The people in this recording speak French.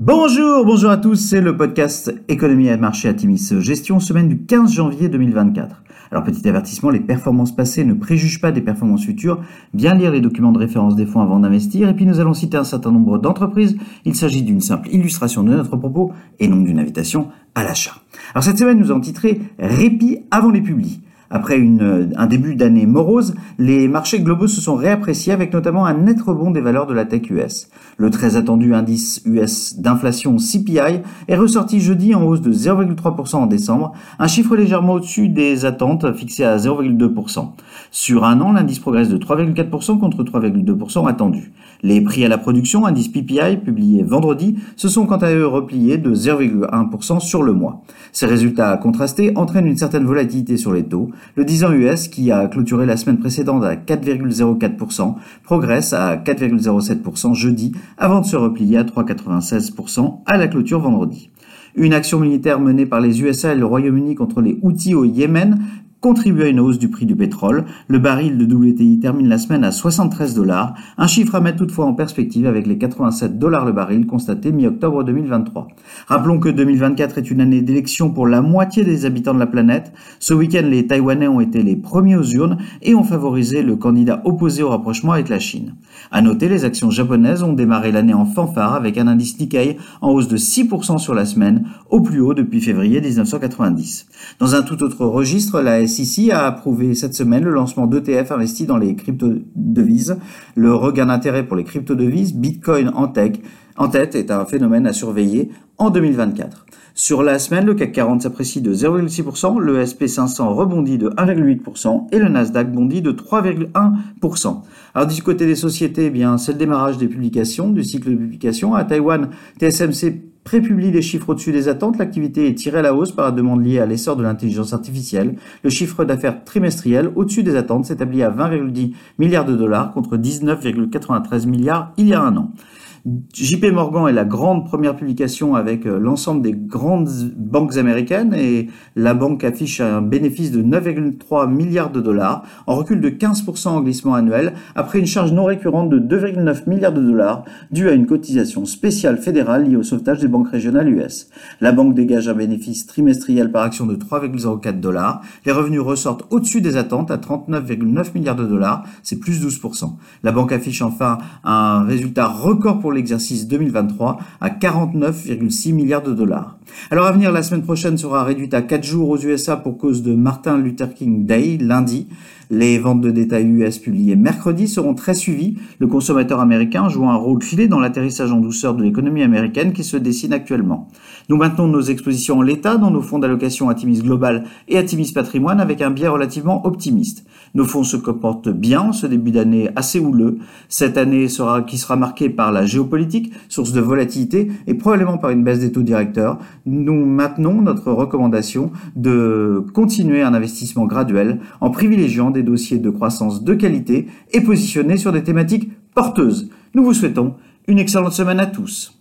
Bonjour, bonjour à tous, c'est le podcast Économie et marché à Timis, gestion semaine du 15 janvier 2024. Alors petit avertissement, les performances passées ne préjugent pas des performances futures, bien lire les documents de référence des fonds avant d'investir, et puis nous allons citer un certain nombre d'entreprises, il s'agit d'une simple illustration de notre propos et non d'une invitation à l'achat. Alors cette semaine nous avons titré Répit avant les publis. Après une, un début d'année morose, les marchés globaux se sont réappréciés avec notamment un net rebond des valeurs de la tech US. Le très attendu indice US d'inflation CPI est ressorti jeudi en hausse de 0,3% en décembre, un chiffre légèrement au-dessus des attentes fixées à 0,2%. Sur un an, l'indice progresse de 3,4% contre 3,2% attendu. Les prix à la production, indice PPI, publié vendredi, se sont quant à eux repliés de 0,1% sur le mois. Ces résultats contrastés entraînent une certaine volatilité sur les taux, le 10 ans US, qui a clôturé la semaine précédente à 4,04%, progresse à 4,07% jeudi avant de se replier à 3,96% à la clôture vendredi. Une action militaire menée par les USA et le Royaume-Uni contre les Houthis au Yémen contribue à une hausse du prix du pétrole. Le baril de WTI termine la semaine à 73 dollars, un chiffre à mettre toutefois en perspective avec les 87 dollars le baril constatés mi-octobre 2023. Rappelons que 2024 est une année d'élection pour la moitié des habitants de la planète. Ce week-end, les Taïwanais ont été les premiers aux urnes et ont favorisé le candidat opposé au rapprochement avec la Chine. À noter, les actions japonaises ont démarré l'année en fanfare avec un indice Nikkei en hausse de 6% sur la semaine, au plus haut depuis février 1990. Dans un tout autre registre, la SEC a approuvé cette semaine le lancement d'ETF investis dans les crypto-devises. Le regain d'intérêt pour les crypto-devises, Bitcoin en tech, en tête est un phénomène à surveiller en 2024. Sur la semaine, le CAC 40 s'apprécie de 0,6%, le SP500 rebondit de 1,8% et le Nasdaq bondit de 3,1%. Alors du côté des sociétés, eh bien c'est le démarrage des publications, du cycle de publication. À Taïwan, TSMC prépublie les chiffres au-dessus des attentes. L'activité est tirée à la hausse par la demande liée à l'essor de l'intelligence artificielle. Le chiffre d'affaires trimestriel au-dessus des attentes s'établit à 20,10 milliards de dollars contre 19,93 milliards il y a un an. JP Morgan est la grande première publication avec euh, l'ensemble des grandes banques américaines et la banque affiche un bénéfice de 9,3 milliards de dollars en recul de 15% en glissement annuel après une charge non récurrente de 2,9 milliards de dollars due à une cotisation spéciale fédérale liée au sauvetage des banques régionales US. La banque dégage un bénéfice trimestriel par action de 3,04 dollars. Les revenus ressortent au-dessus des attentes à 39,9 milliards de dollars, c'est plus 12%. La banque affiche enfin un résultat record pour l'exercice 2023 à 49,6 milliards de dollars. Alors à venir, la semaine prochaine sera réduite à 4 jours aux USA pour cause de Martin Luther King Day, lundi. Les ventes de détail US publiées mercredi seront très suivies, le consommateur américain joue un rôle clé dans l'atterrissage en douceur de l'économie américaine qui se dessine actuellement. Nous maintenons nos expositions en l'état dans nos fonds d'allocation Atimis Global et Atimis Patrimoine avec un biais relativement optimiste. Nos fonds se comportent bien en ce début d'année assez houleux. Cette année sera, qui sera marquée par la géopolitique, source de volatilité et probablement par une baisse des taux directeurs. Nous maintenons notre recommandation de continuer un investissement graduel en privilégiant des dossiers de croissance de qualité et positionnés sur des thématiques porteuses. Nous vous souhaitons une excellente semaine à tous.